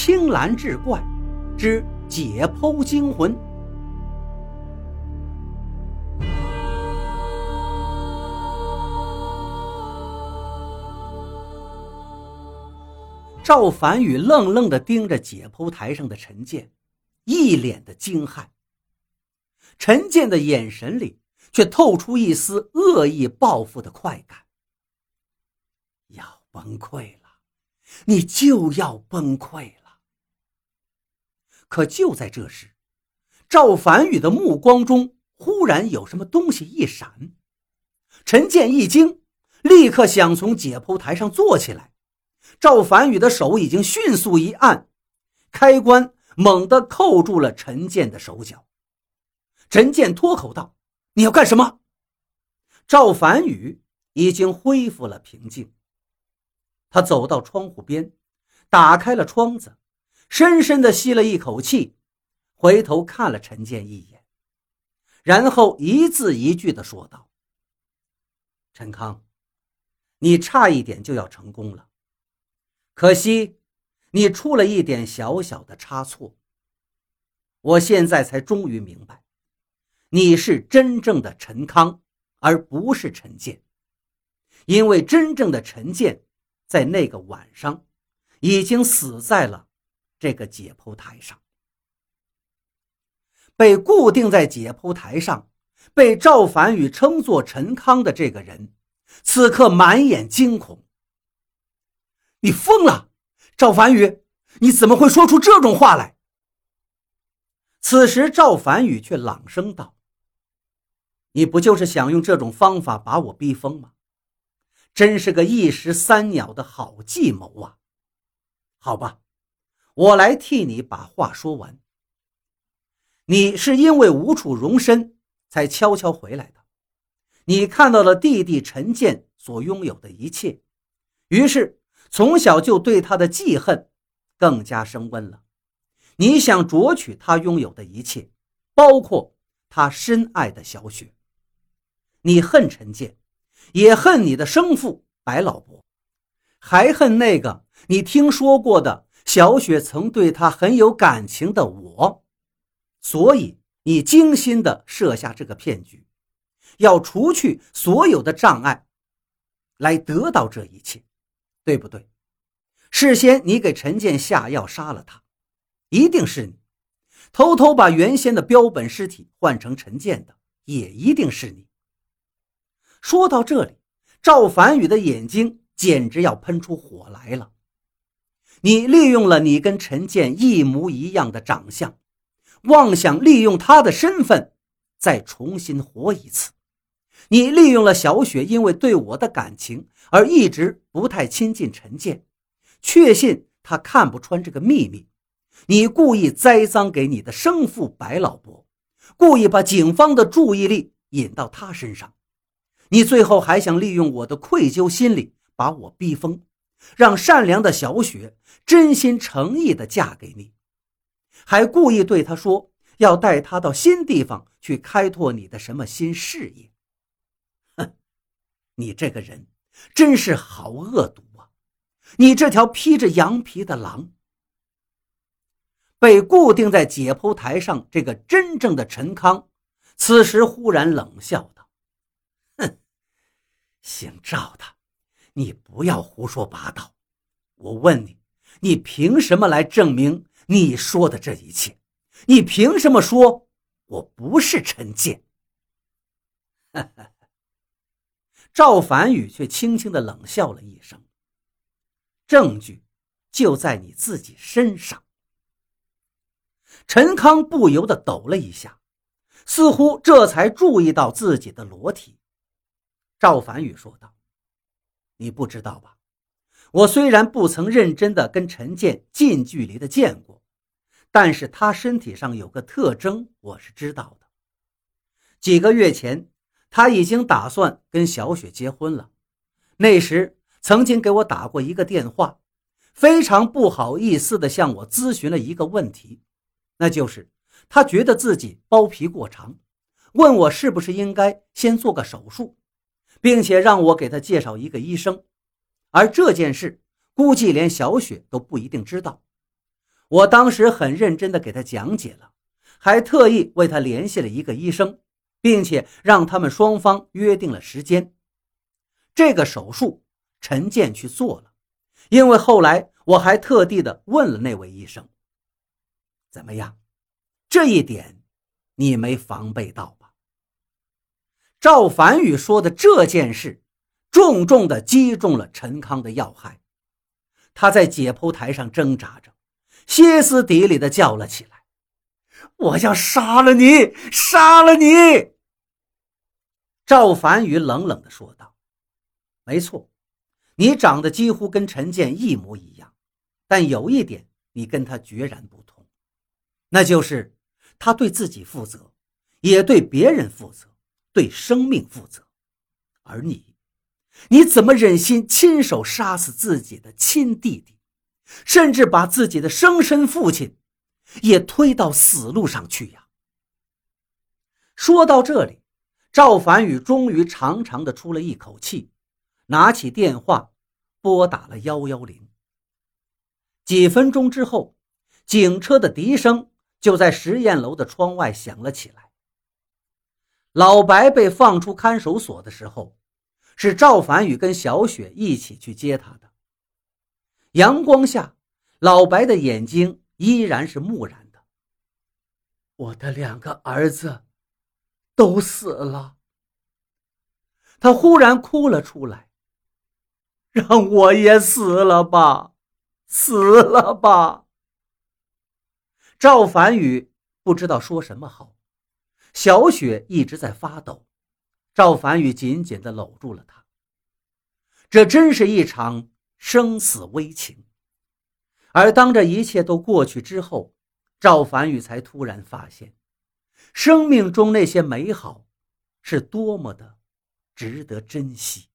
青蓝志怪之解剖惊魂。赵凡宇愣愣地盯着解剖台上的陈建，一脸的惊骇。陈建的眼神里却透出一丝恶意报复的快感。要崩溃了，你就要崩溃了。可就在这时，赵凡宇的目光中忽然有什么东西一闪，陈建一惊，立刻想从解剖台上坐起来。赵凡宇的手已经迅速一按，开关猛地扣住了陈建的手脚。陈建脱口道：“你要干什么？”赵凡宇已经恢复了平静，他走到窗户边，打开了窗子，深深地吸了一口气，回头看了陈建一眼，然后一字一句地说道：“陈康，你差一点就要成功了。”可惜，你出了一点小小的差错。我现在才终于明白，你是真正的陈康，而不是陈建。因为真正的陈建，在那个晚上，已经死在了这个解剖台上。被固定在解剖台上，被赵凡宇称作陈康的这个人，此刻满眼惊恐。你疯了，赵凡宇！你怎么会说出这种话来？此时，赵凡宇却朗声道：“你不就是想用这种方法把我逼疯吗？真是个一石三鸟的好计谋啊！好吧，我来替你把话说完。你是因为无处容身才悄悄回来的，你看到了弟弟陈建所拥有的一切，于是。”从小就对他的记恨更加升温了。你想夺取他拥有的一切，包括他深爱的小雪。你恨陈建，也恨你的生父白老伯，还恨那个你听说过的小雪曾对他很有感情的我。所以你精心的设下这个骗局，要除去所有的障碍，来得到这一切。对不对？事先你给陈建下药杀了他，一定是你；偷偷把原先的标本尸体换成陈建的，也一定是你。说到这里，赵凡宇的眼睛简直要喷出火来了。你利用了你跟陈建一模一样的长相，妄想利用他的身份再重新活一次。你利用了小雪，因为对我的感情而一直不太亲近陈建，确信他看不穿这个秘密。你故意栽赃给你的生父白老伯，故意把警方的注意力引到他身上。你最后还想利用我的愧疚心理把我逼疯，让善良的小雪真心诚意的嫁给你，还故意对他说要带他到新地方去开拓你的什么新事业。哼你这个人真是好恶毒啊！你这条披着羊皮的狼，被固定在解剖台上，这个真正的陈康，此时忽然冷笑道：“哼，姓赵的，你不要胡说八道！我问你，你凭什么来证明你说的这一切？你凭什么说我不是陈建？”。赵凡宇却轻轻的冷笑了一声：“证据就在你自己身上。”陈康不由得抖了一下，似乎这才注意到自己的裸体。赵凡宇说道：“你不知道吧？我虽然不曾认真的跟陈建近距离的见过，但是他身体上有个特征，我是知道的。几个月前。”他已经打算跟小雪结婚了。那时曾经给我打过一个电话，非常不好意思地向我咨询了一个问题，那就是他觉得自己包皮过长，问我是不是应该先做个手术，并且让我给他介绍一个医生。而这件事估计连小雪都不一定知道。我当时很认真地给他讲解了，还特意为他联系了一个医生，并且让他们双方约定了时间。这个手术陈建去做了，因为后来我还特地的问了那位医生。怎么样？这一点你没防备到？赵凡宇说的这件事，重重的击中了陈康的要害。他在解剖台上挣扎着，歇斯底里的叫了起来：“我要杀了你，杀了你！”赵凡宇冷冷的说道：“没错，你长得几乎跟陈建一模一样，但有一点你跟他决然不同，那就是他对自己负责，也对别人负责，对生命负责，而你……”你怎么忍心亲手杀死自己的亲弟弟，甚至把自己的生身父亲也推到死路上去呀？说到这里，赵凡宇终于长长的出了一口气，拿起电话拨打了幺幺零。几分钟之后，警车的笛声就在实验楼的窗外响了起来。老白被放出看守所的时候。是赵凡宇跟小雪一起去接他的。阳光下，老白的眼睛依然是木然的。我的两个儿子都死了。他忽然哭了出来。让我也死了吧，死了吧。赵凡宇不知道说什么好。小雪一直在发抖。赵凡宇紧紧地搂住了她。这真是一场生死危情。而当这一切都过去之后，赵凡宇才突然发现，生命中那些美好，是多么的值得珍惜。